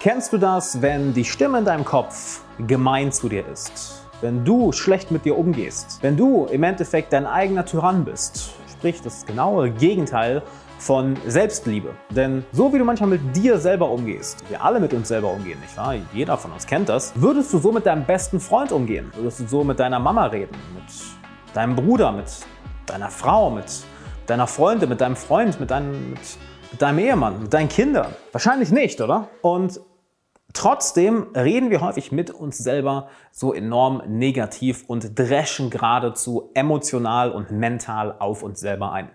Kennst du das, wenn die Stimme in deinem Kopf gemein zu dir ist? Wenn du schlecht mit dir umgehst? Wenn du im Endeffekt dein eigener Tyrann bist? Sprich, das genaue Gegenteil von Selbstliebe. Denn so wie du manchmal mit dir selber umgehst, wir alle mit uns selber umgehen, nicht wahr? Jeder von uns kennt das, würdest du so mit deinem besten Freund umgehen? Würdest du so mit deiner Mama reden? Mit deinem Bruder? Mit deiner Frau? Mit deiner Freundin? Mit deinem Freund? Mit deinem, mit, deinem Ehemann? Mit deinen Kindern? Wahrscheinlich nicht, oder? Und Trotzdem reden wir häufig mit uns selber so enorm negativ und dreschen geradezu emotional und mental auf uns selber ein.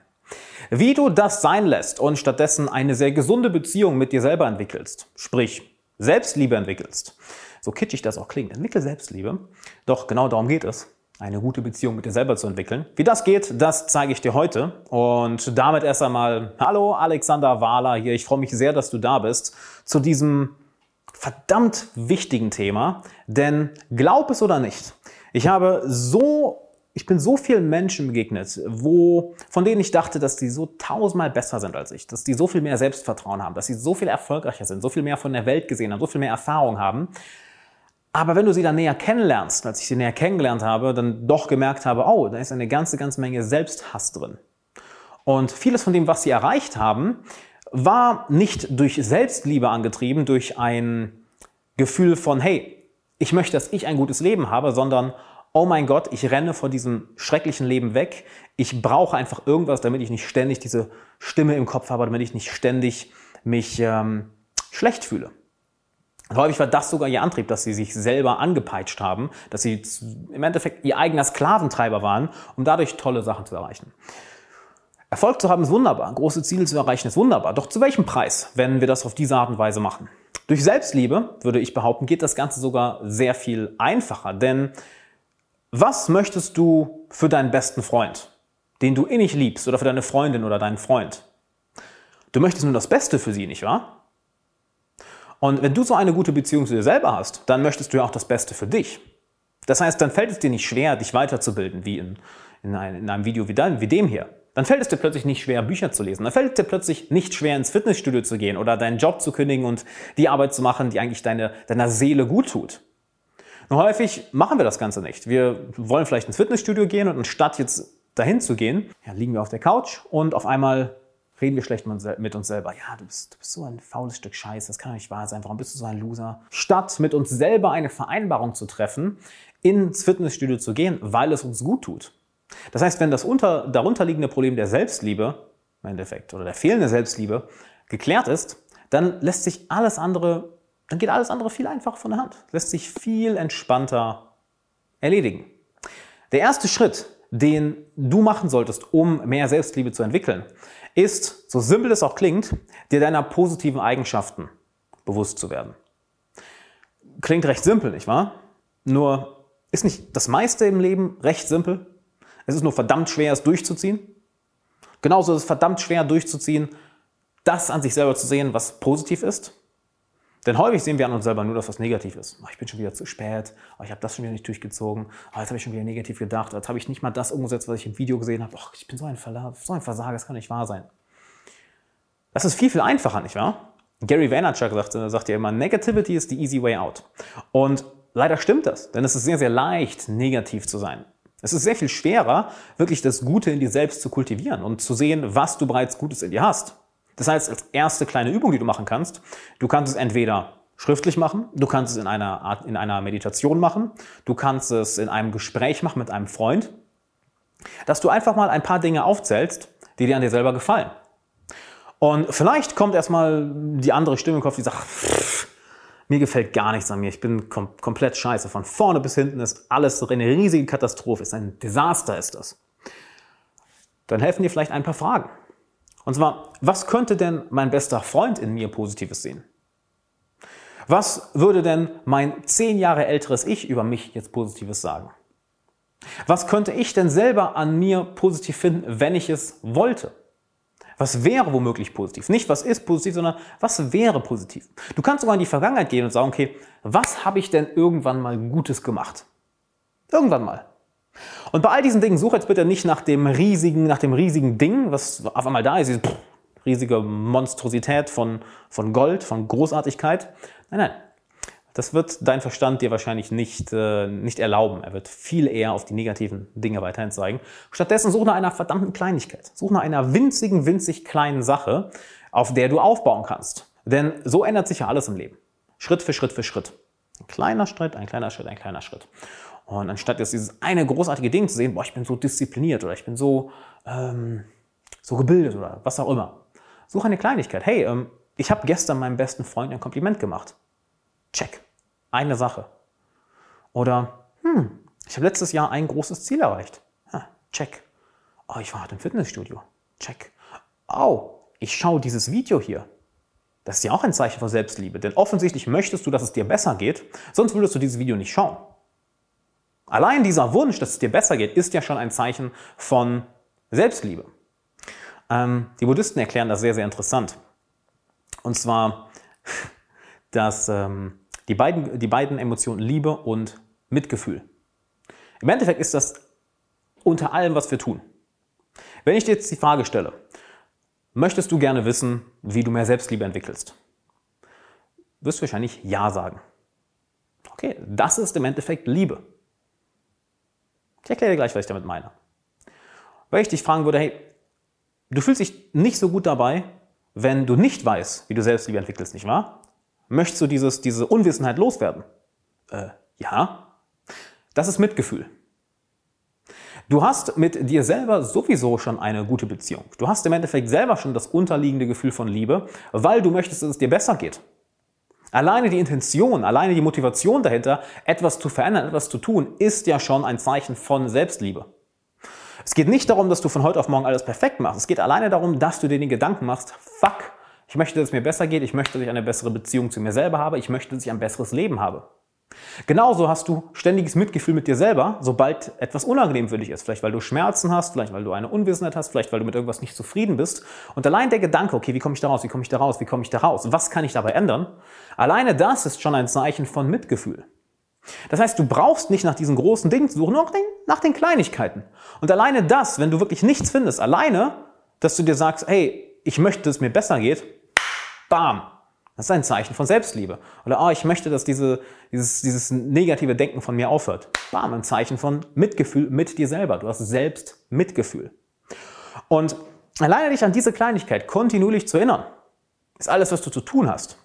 Wie du das sein lässt und stattdessen eine sehr gesunde Beziehung mit dir selber entwickelst, sprich Selbstliebe entwickelst, so kitschig das auch klingt, entwickel Selbstliebe, doch genau darum geht es, eine gute Beziehung mit dir selber zu entwickeln. Wie das geht, das zeige ich dir heute. Und damit erst einmal, hallo Alexander Wahler hier. Ich freue mich sehr, dass du da bist zu diesem verdammt wichtigen Thema, denn glaub es oder nicht, ich habe so ich bin so vielen Menschen begegnet, wo, von denen ich dachte, dass die so tausendmal besser sind als ich, dass die so viel mehr Selbstvertrauen haben, dass sie so viel erfolgreicher sind, so viel mehr von der Welt gesehen haben, so viel mehr Erfahrung haben. Aber wenn du sie dann näher kennenlernst, als ich sie näher kennengelernt habe, dann doch gemerkt habe, oh, da ist eine ganze, ganze Menge Selbsthass drin. Und vieles von dem, was sie erreicht haben, war nicht durch Selbstliebe angetrieben, durch ein Gefühl von, hey, ich möchte, dass ich ein gutes Leben habe, sondern, oh mein Gott, ich renne von diesem schrecklichen Leben weg. Ich brauche einfach irgendwas, damit ich nicht ständig diese Stimme im Kopf habe, damit ich nicht ständig mich ähm, schlecht fühle. Häufig war das sogar ihr Antrieb, dass sie sich selber angepeitscht haben, dass sie im Endeffekt ihr eigener Sklaventreiber waren, um dadurch tolle Sachen zu erreichen. Erfolg zu haben ist wunderbar, große Ziele zu erreichen ist wunderbar. Doch zu welchem Preis, wenn wir das auf diese Art und Weise machen? Durch Selbstliebe, würde ich behaupten, geht das Ganze sogar sehr viel einfacher. Denn was möchtest du für deinen besten Freund, den du innig liebst, oder für deine Freundin oder deinen Freund? Du möchtest nur das Beste für sie, nicht wahr? Und wenn du so eine gute Beziehung zu dir selber hast, dann möchtest du ja auch das Beste für dich. Das heißt, dann fällt es dir nicht schwer, dich weiterzubilden, wie in, in, einem Video wie, dein, wie dem hier. Dann fällt es dir plötzlich nicht schwer, Bücher zu lesen. Dann fällt es dir plötzlich nicht schwer, ins Fitnessstudio zu gehen oder deinen Job zu kündigen und die Arbeit zu machen, die eigentlich deine, deiner Seele gut tut. Nur häufig machen wir das Ganze nicht. Wir wollen vielleicht ins Fitnessstudio gehen und anstatt jetzt dahin zu gehen, ja, liegen wir auf der Couch und auf einmal reden wir schlecht mit uns selber. Ja, du bist, du bist so ein faules Stück Scheiße, das kann doch nicht wahr sein. Warum bist du so ein Loser? Statt mit uns selber eine Vereinbarung zu treffen, ins Fitnessstudio zu gehen, weil es uns gut tut. Das heißt, wenn das unter, darunterliegende Problem der Selbstliebe im Endeffekt oder der fehlende Selbstliebe geklärt ist, dann lässt sich alles andere, dann geht alles andere viel einfacher von der Hand, lässt sich viel entspannter erledigen. Der erste Schritt, den du machen solltest, um mehr Selbstliebe zu entwickeln, ist, so simpel es auch klingt, dir deiner positiven Eigenschaften bewusst zu werden. Klingt recht simpel, nicht wahr? Nur ist nicht das meiste im Leben recht simpel? Es ist nur verdammt schwer, es durchzuziehen. Genauso ist es verdammt schwer durchzuziehen, das an sich selber zu sehen, was positiv ist. Denn häufig sehen wir an uns selber nur das, was negativ ist. Oh, ich bin schon wieder zu spät, oh, ich habe das schon wieder nicht durchgezogen, oh, jetzt habe ich schon wieder negativ gedacht, jetzt habe ich nicht mal das umgesetzt, was ich im Video gesehen habe. Ich bin so ein, so ein Versager, das kann nicht wahr sein. Das ist viel, viel einfacher, nicht wahr? Gary Vaynerchuk sagt, sagt ja immer, Negativity is the easy way out. Und leider stimmt das, denn es ist sehr, sehr leicht, negativ zu sein. Es ist sehr viel schwerer, wirklich das Gute in dir selbst zu kultivieren und zu sehen, was du bereits Gutes in dir hast. Das heißt, als erste kleine Übung, die du machen kannst, du kannst es entweder schriftlich machen, du kannst es in einer Art, in einer Meditation machen, du kannst es in einem Gespräch machen mit einem Freund, dass du einfach mal ein paar Dinge aufzählst, die dir an dir selber gefallen. Und vielleicht kommt erstmal die andere Stimme im Kopf, die sagt, pff, mir gefällt gar nichts an mir. Ich bin kom komplett scheiße. Von vorne bis hinten ist alles eine riesige Katastrophe. Ist ein Desaster ist das. Dann helfen dir vielleicht ein paar Fragen. Und zwar, was könnte denn mein bester Freund in mir Positives sehen? Was würde denn mein zehn Jahre älteres Ich über mich jetzt Positives sagen? Was könnte ich denn selber an mir positiv finden, wenn ich es wollte? Was wäre womöglich positiv? Nicht, was ist positiv, sondern was wäre positiv? Du kannst sogar in die Vergangenheit gehen und sagen, okay, was habe ich denn irgendwann mal Gutes gemacht? Irgendwann mal. Und bei all diesen Dingen such jetzt bitte nicht nach dem riesigen, nach dem riesigen Ding, was auf einmal da ist. Pff, riesige Monstrosität von, von Gold, von Großartigkeit. Nein, nein. Das wird dein Verstand dir wahrscheinlich nicht, äh, nicht erlauben. Er wird viel eher auf die negativen Dinge weiterhin zeigen. Stattdessen such nach einer verdammten Kleinigkeit. Such nach einer winzigen, winzig kleinen Sache, auf der du aufbauen kannst. Denn so ändert sich ja alles im Leben. Schritt für Schritt für Schritt. Ein kleiner Schritt, ein kleiner Schritt, ein kleiner Schritt. Und anstatt jetzt dieses eine großartige Ding zu sehen, boah, ich bin so diszipliniert oder ich bin so, ähm, so gebildet oder was auch immer. Such eine Kleinigkeit. Hey, ähm, ich habe gestern meinem besten Freund ein Kompliment gemacht. Check. Eine Sache. Oder, hm, ich habe letztes Jahr ein großes Ziel erreicht. Ha, check. Oh, ich war heute im Fitnessstudio. Check. Oh, ich schaue dieses Video hier. Das ist ja auch ein Zeichen von Selbstliebe, denn offensichtlich möchtest du, dass es dir besser geht, sonst würdest du dieses Video nicht schauen. Allein dieser Wunsch, dass es dir besser geht, ist ja schon ein Zeichen von Selbstliebe. Ähm, die Buddhisten erklären das sehr, sehr interessant. Und zwar, dass ähm, die, beiden, die beiden Emotionen Liebe und Mitgefühl. Im Endeffekt ist das unter allem, was wir tun. Wenn ich dir jetzt die Frage stelle, möchtest du gerne wissen, wie du mehr Selbstliebe entwickelst? Wirst du wahrscheinlich Ja sagen. Okay, das ist im Endeffekt Liebe. Ich erkläre dir gleich, was ich damit meine. Weil ich dich fragen würde, hey, du fühlst dich nicht so gut dabei, wenn du nicht weißt, wie du Selbstliebe entwickelst, nicht wahr? Möchtest du dieses, diese Unwissenheit loswerden? Äh, ja. Das ist Mitgefühl. Du hast mit dir selber sowieso schon eine gute Beziehung. Du hast im Endeffekt selber schon das unterliegende Gefühl von Liebe, weil du möchtest, dass es dir besser geht. Alleine die Intention, alleine die Motivation dahinter, etwas zu verändern, etwas zu tun, ist ja schon ein Zeichen von Selbstliebe. Es geht nicht darum, dass du von heute auf morgen alles perfekt machst. Es geht alleine darum, dass du dir den Gedanken machst, fuck, ich möchte, dass es mir besser geht, ich möchte, dass ich eine bessere Beziehung zu mir selber habe, ich möchte, dass ich ein besseres Leben habe. Genauso hast du ständiges Mitgefühl mit dir selber, sobald etwas unangenehm für dich ist. Vielleicht weil du Schmerzen hast, vielleicht weil du eine Unwissenheit hast, vielleicht weil du mit irgendwas nicht zufrieden bist. Und allein der Gedanke, okay, wie komme ich da raus, wie komme ich da raus, wie komme ich da raus, was kann ich dabei ändern? Alleine das ist schon ein Zeichen von Mitgefühl. Das heißt, du brauchst nicht nach diesen großen Dingen zu suchen, nur nach den, nach den Kleinigkeiten. Und alleine das, wenn du wirklich nichts findest, alleine, dass du dir sagst, hey, ich möchte, dass es mir besser geht, bam, das ist ein Zeichen von Selbstliebe. Oder, oh, ich möchte, dass diese, dieses, dieses negative Denken von mir aufhört. Bam, ein Zeichen von Mitgefühl mit dir selber. Du hast selbst Mitgefühl. Und alleine dich an diese Kleinigkeit kontinuierlich zu erinnern, ist alles, was du zu tun hast.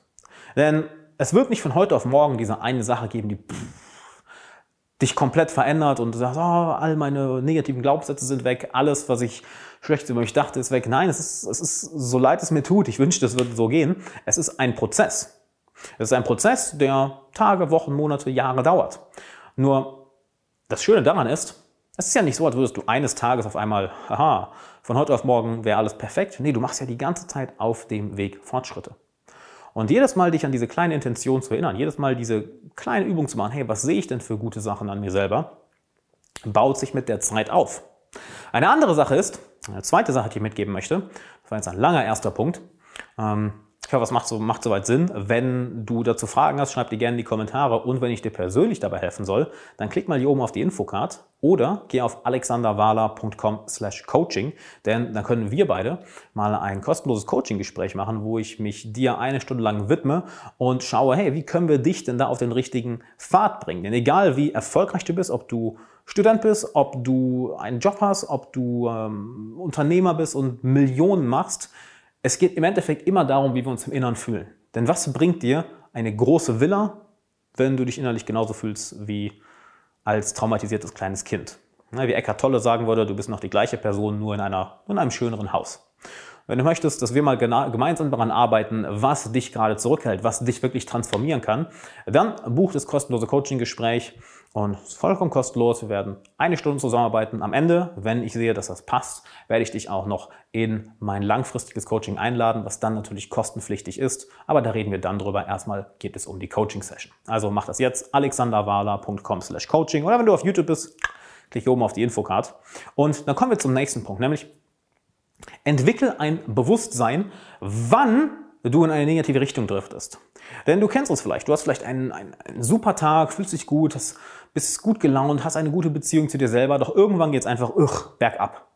Denn es wird nicht von heute auf morgen diese eine Sache geben, die pff, dich komplett verändert und du sagst, oh, all meine negativen Glaubenssätze sind weg, alles, was ich schlecht über mich dachte, ist weg. Nein, es ist, es ist, so leid es mir tut, ich wünschte, es würde so gehen. Es ist ein Prozess. Es ist ein Prozess, der Tage, Wochen, Monate, Jahre dauert. Nur das Schöne daran ist, es ist ja nicht so, als würdest du eines Tages auf einmal, haha, von heute auf morgen wäre alles perfekt. Nee, du machst ja die ganze Zeit auf dem Weg Fortschritte. Und jedes Mal dich an diese kleine Intention zu erinnern, jedes Mal diese kleine Übung zu machen, hey, was sehe ich denn für gute Sachen an mir selber, baut sich mit der Zeit auf. Eine andere Sache ist, eine zweite Sache, die ich mitgeben möchte, das war jetzt ein langer erster Punkt. Ähm, ich hoffe, es macht, so, macht soweit Sinn. Wenn du dazu Fragen hast, schreib die gerne in die Kommentare. Und wenn ich dir persönlich dabei helfen soll, dann klick mal hier oben auf die Infocard oder geh auf alexanderwala.com slash coaching, denn dann können wir beide mal ein kostenloses Coaching-Gespräch machen, wo ich mich dir eine Stunde lang widme und schaue, hey, wie können wir dich denn da auf den richtigen Pfad bringen? Denn egal wie erfolgreich du bist, ob du Student bist, ob du einen Job hast, ob du ähm, Unternehmer bist und Millionen machst, es geht im Endeffekt immer darum, wie wir uns im Inneren fühlen. Denn was bringt dir eine große Villa, wenn du dich innerlich genauso fühlst wie als traumatisiertes kleines Kind? Wie Eckhart Tolle sagen würde, du bist noch die gleiche Person, nur in, einer, in einem schöneren Haus. Wenn du möchtest, dass wir mal gemeinsam daran arbeiten, was dich gerade zurückhält, was dich wirklich transformieren kann, dann buch das kostenlose Coaching-Gespräch und es ist vollkommen kostenlos. Wir werden eine Stunde zusammenarbeiten. Am Ende, wenn ich sehe, dass das passt, werde ich dich auch noch in mein langfristiges Coaching einladen, was dann natürlich kostenpflichtig ist. Aber da reden wir dann drüber. Erstmal geht es um die Coaching-Session. Also mach das jetzt alexanderwala.com slash coaching oder wenn du auf YouTube bist, klick hier oben auf die Infocard. Und dann kommen wir zum nächsten Punkt, nämlich Entwickel ein Bewusstsein, wann du in eine negative Richtung driftest. Denn du kennst es vielleicht. Du hast vielleicht einen, einen, einen super Tag, fühlst dich gut, hast, bist gut gelaunt, hast eine gute Beziehung zu dir selber, doch irgendwann geht es einfach ugh, bergab.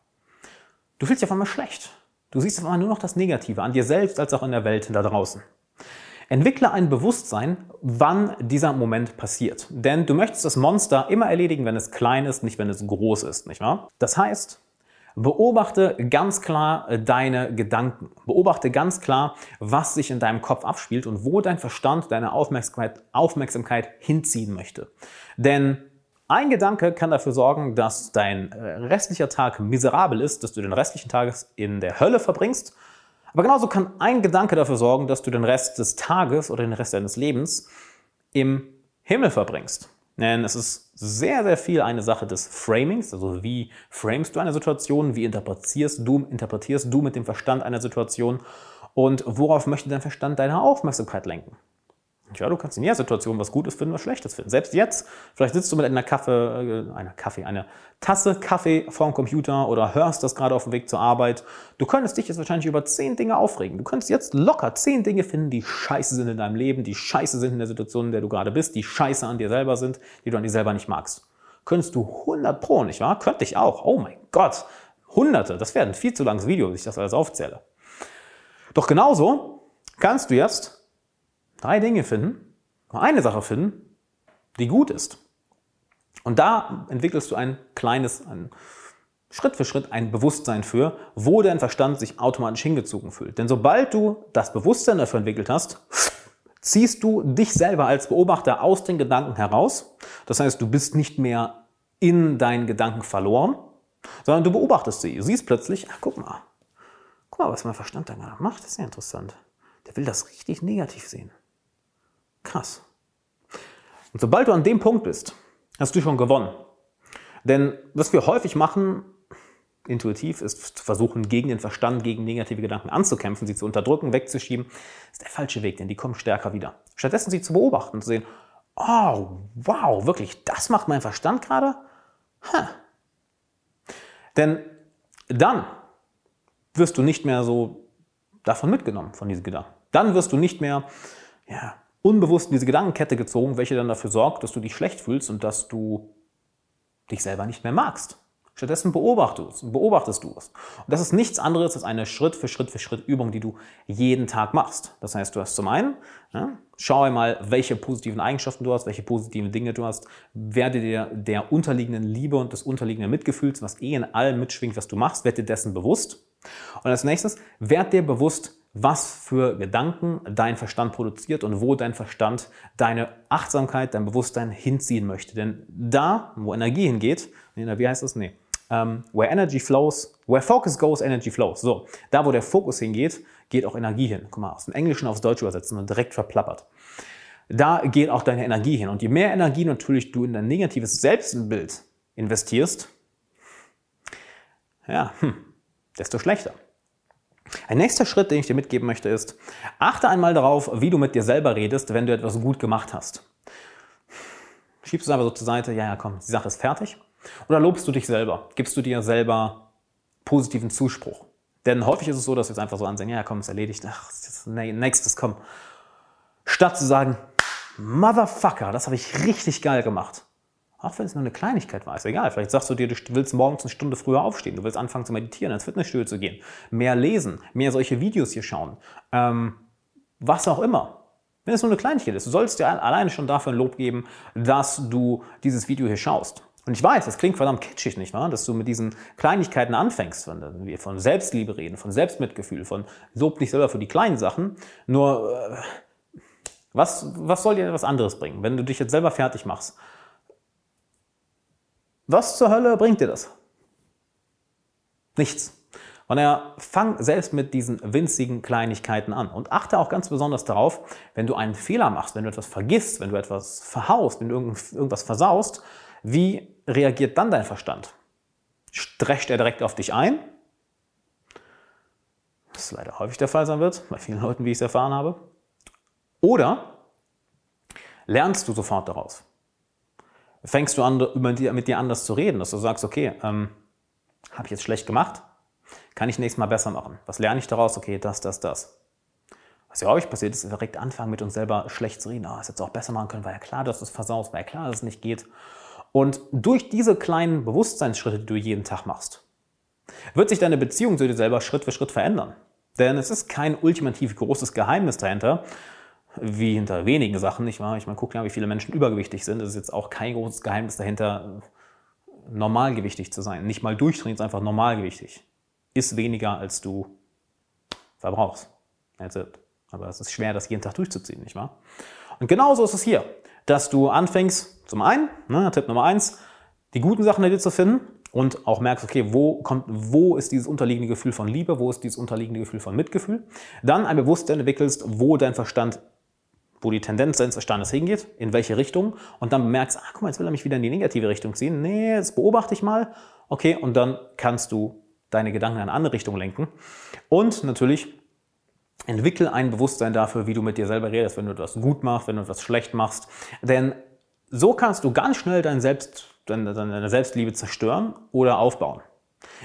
Du fühlst dich auf einmal schlecht. Du siehst auf einmal nur noch das Negative an dir selbst als auch in der Welt da draußen. Entwickle ein Bewusstsein, wann dieser Moment passiert. Denn du möchtest das Monster immer erledigen, wenn es klein ist, nicht wenn es groß ist, nicht wahr? Das heißt, beobachte ganz klar deine Gedanken. Beobachte ganz klar, was sich in deinem Kopf abspielt und wo dein Verstand deine Aufmerksamkeit, Aufmerksamkeit hinziehen möchte. Denn ein Gedanke kann dafür sorgen, dass dein äh, restlicher Tag miserabel ist, dass du den restlichen Tag in der Hölle verbringst aber genauso kann ein Gedanke dafür sorgen, dass du den Rest des Tages oder den Rest deines Lebens im Himmel verbringst. Denn es ist sehr, sehr viel eine Sache des Framings, also wie framest du eine Situation, wie interpretierst du, interpretierst du mit dem Verstand eine Situation und worauf möchte dein Verstand deine Aufmerksamkeit lenken. Ja, du kannst in jeder Situation was Gutes finden, was Schlechtes finden. Selbst jetzt, vielleicht sitzt du mit einer Kaffee, äh, einer Kaffee, einer Tasse Kaffee vorm Computer oder hörst das gerade auf dem Weg zur Arbeit. Du könntest dich jetzt wahrscheinlich über zehn Dinge aufregen. Du könntest jetzt locker zehn Dinge finden, die scheiße sind in deinem Leben, die scheiße sind in der Situation, in der du gerade bist, die scheiße an dir selber sind, die du an dir selber nicht magst. Könntest du 100 pro, nicht wahr? Könnte ich auch. Oh mein Gott. Hunderte. Das wäre ein viel zu langes Video, bis ich das alles aufzähle. Doch genauso kannst du jetzt drei Dinge finden, eine Sache finden, die gut ist. Und da entwickelst du ein kleines, ein Schritt für Schritt ein Bewusstsein für, wo dein Verstand sich automatisch hingezogen fühlt. Denn sobald du das Bewusstsein dafür entwickelt hast, ziehst du dich selber als Beobachter aus den Gedanken heraus. Das heißt, du bist nicht mehr in deinen Gedanken verloren, sondern du beobachtest sie. Du siehst plötzlich, ach guck mal, guck mal, was mein Verstand da gerade macht, das ist ja interessant. Der will das richtig negativ sehen. Krass. Und sobald du an dem Punkt bist, hast du schon gewonnen. Denn was wir häufig machen, intuitiv, ist versuchen, gegen den Verstand, gegen negative Gedanken anzukämpfen, sie zu unterdrücken, wegzuschieben, ist der falsche Weg, denn die kommen stärker wieder. Stattdessen sie zu beobachten, zu sehen, oh, wow, wirklich, das macht mein Verstand gerade? Huh. Denn dann wirst du nicht mehr so davon mitgenommen, von diesen Gedanken. Dann wirst du nicht mehr, ja, unbewusst in diese Gedankenkette gezogen, welche dann dafür sorgt, dass du dich schlecht fühlst und dass du dich selber nicht mehr magst. Stattdessen beobachtest, beobachtest du es. Und das ist nichts anderes als eine Schritt für Schritt für Schritt Übung, die du jeden Tag machst. Das heißt, du hast zum einen, ja, schau einmal, welche positiven Eigenschaften du hast, welche positiven Dinge du hast, werde dir der unterliegenden Liebe und des unterliegenden Mitgefühls, was eh in allem mitschwingt, was du machst, werde dir dessen bewusst. Und als nächstes, werd dir bewusst, was für Gedanken dein Verstand produziert und wo dein Verstand deine Achtsamkeit, dein Bewusstsein hinziehen möchte. Denn da, wo Energie hingeht, wie heißt das? Nee. Um, ähm, where energy flows, where focus goes, energy flows. So, da wo der Fokus hingeht, geht auch Energie hin. Guck mal, aus dem Englischen aufs Deutsche übersetzen und direkt verplappert. Da geht auch deine Energie hin. Und je mehr Energie natürlich du in dein negatives Selbstbild investierst, ja, hm, desto schlechter. Ein nächster Schritt, den ich dir mitgeben möchte, ist, achte einmal darauf, wie du mit dir selber redest, wenn du etwas gut gemacht hast. Schiebst du es einfach so zur Seite, ja, ja, komm, die Sache ist fertig. Oder lobst du dich selber? Gibst du dir selber positiven Zuspruch? Denn häufig ist es so, dass wir es einfach so ansehen, ja, komm, ist erledigt, ach, nächstes, komm. Statt zu sagen, Motherfucker, das habe ich richtig geil gemacht. Auch wenn es nur eine Kleinigkeit war, ist egal. Vielleicht sagst du dir, du willst morgens eine Stunde früher aufstehen, du willst anfangen zu meditieren, ins Fitnessstudio zu gehen, mehr lesen, mehr solche Videos hier schauen, ähm, was auch immer. Wenn es nur eine Kleinigkeit ist, du sollst dir alleine schon dafür ein Lob geben, dass du dieses Video hier schaust. Und ich weiß, das klingt verdammt kitschig, nicht wahr? Dass du mit diesen Kleinigkeiten anfängst, wenn wir von Selbstliebe reden, von Selbstmitgefühl, von Lob dich selber für die kleinen Sachen. Nur, äh, was, was soll dir was anderes bringen, wenn du dich jetzt selber fertig machst? Was zur Hölle bringt dir das? Nichts. Und er fang selbst mit diesen winzigen Kleinigkeiten an und achte auch ganz besonders darauf, wenn du einen Fehler machst, wenn du etwas vergisst, wenn du etwas verhaust, wenn du irgendwas versaust, wie reagiert dann dein Verstand? Strescht er direkt auf dich ein? Was leider häufig der Fall sein wird, bei vielen Leuten, wie ich es erfahren habe. Oder lernst du sofort daraus? Fängst du an, mit dir anders zu reden, dass du sagst, okay, ähm, habe ich jetzt schlecht gemacht? Kann ich nächstes Mal besser machen? Was lerne ich daraus? Okay, das, das, das. Was ja häufig passiert, ist, direkt anfangen, mit uns selber schlecht zu reden. Ah, oh, das jetzt auch besser machen können, war ja klar, dass du es versaust, war ja klar, dass es nicht geht. Und durch diese kleinen Bewusstseinsschritte, die du jeden Tag machst, wird sich deine Beziehung zu dir selber Schritt für Schritt verändern. Denn es ist kein ultimativ großes Geheimnis dahinter, wie hinter wenigen Sachen, nicht wahr? Ich meine, guck ja, wie viele Menschen übergewichtig sind. Es ist jetzt auch kein großes Geheimnis dahinter, normalgewichtig zu sein. Nicht mal durchtrainiert, einfach normalgewichtig. Ist weniger, als du verbrauchst. It. Aber es ist schwer, das jeden Tag durchzuziehen, nicht wahr? Und genauso ist es hier, dass du anfängst, zum einen, ne, Tipp Nummer eins, die guten Sachen in dir zu finden und auch merkst, okay, wo, kommt, wo ist dieses unterliegende Gefühl von Liebe, wo ist dieses unterliegende Gefühl von Mitgefühl. Dann ein Bewusstsein entwickelst, wo dein Verstand, wo die Tendenz deines Verstandes hingeht, in welche Richtung und dann bemerkst, ah, guck mal, jetzt will er mich wieder in die negative Richtung ziehen. Nee, jetzt beobachte ich mal. Okay, und dann kannst du deine Gedanken in eine andere Richtung lenken. Und natürlich entwickel ein Bewusstsein dafür, wie du mit dir selber redest, wenn du etwas gut machst, wenn du etwas schlecht machst. Denn so kannst du ganz schnell dein Selbst deine Selbstliebe zerstören oder aufbauen.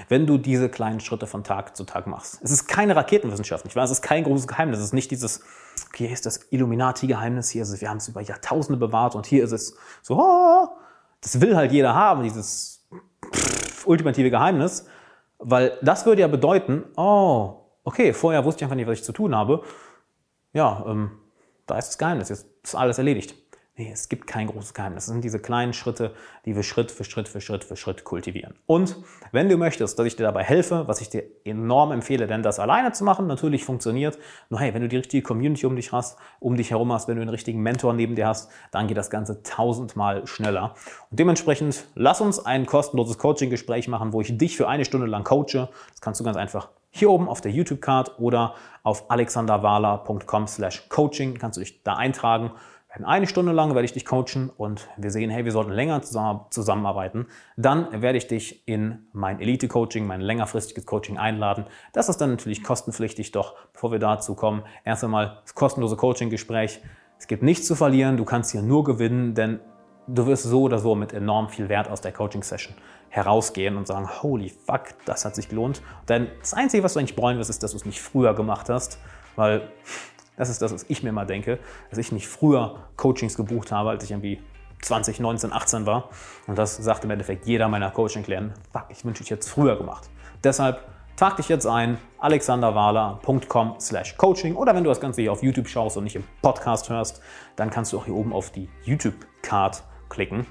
Wenn du diese kleinen Schritte von Tag zu Tag machst. Es ist keine Raketenwissenschaft, nicht wahr? Es ist kein großes Geheimnis. Es ist nicht dieses, hier ist das Illuminati-Geheimnis, hier ist es, wir haben es über Jahrtausende bewahrt und hier ist es so, oh, das will halt jeder haben, dieses pff, ultimative Geheimnis, weil das würde ja bedeuten, oh, okay, vorher wusste ich einfach nicht, was ich zu tun habe. Ja, ähm, da ist das Geheimnis, jetzt ist alles erledigt. Nee, es gibt kein großes Geheimnis. Es sind diese kleinen Schritte, die wir Schritt für Schritt für Schritt für Schritt kultivieren. Und wenn du möchtest, dass ich dir dabei helfe, was ich dir enorm empfehle, denn das alleine zu machen natürlich funktioniert. Nur hey, wenn du die richtige Community um dich hast, um dich herum hast, wenn du einen richtigen Mentor neben dir hast, dann geht das Ganze tausendmal schneller. Und dementsprechend lass uns ein kostenloses Coaching-Gespräch machen, wo ich dich für eine Stunde lang coache. Das kannst du ganz einfach hier oben auf der YouTube-Card oder auf alexanderwala.com slash coaching kannst du dich da eintragen eine Stunde lang werde ich dich coachen und wir sehen, hey, wir sollten länger zusammenarbeiten. Dann werde ich dich in mein Elite-Coaching, mein längerfristiges Coaching einladen. Das ist dann natürlich kostenpflichtig, doch bevor wir dazu kommen, erst einmal das kostenlose Coaching-Gespräch. Es gibt nichts zu verlieren, du kannst hier nur gewinnen, denn du wirst so oder so mit enorm viel Wert aus der Coaching-Session herausgehen und sagen, holy fuck, das hat sich gelohnt. Denn das Einzige, was du eigentlich bereuen wirst, ist, dass du es nicht früher gemacht hast, weil das ist das, was ich mir mal denke, dass ich nicht früher Coachings gebucht habe, als ich irgendwie 20, 19, 18 war. Und das sagt im Endeffekt jeder meiner Coaching-Klienten, fuck, ich wünsche ich jetzt früher gemacht. Deshalb trag dich jetzt ein, alexanderwahler.com slash coaching oder wenn du das Ganze hier auf YouTube schaust und nicht im Podcast hörst, dann kannst du auch hier oben auf die YouTube-Card klicken.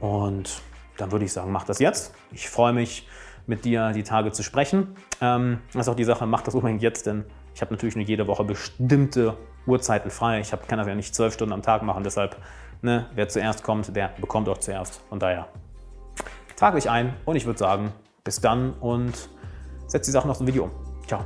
Und dann würde ich sagen, mach das jetzt. Ich freue mich, mit dir die Tage zu sprechen. Ähm, das ist auch die Sache, mach das unbedingt jetzt, denn ich habe natürlich nur jede Woche bestimmte Uhrzeiten frei. Ich hab, kann das ja nicht zwölf Stunden am Tag machen. Deshalb, ne, wer zuerst kommt, der bekommt auch zuerst. Von daher trage ich ein und ich würde sagen, bis dann und setz die Sache noch zum Video um. Ciao.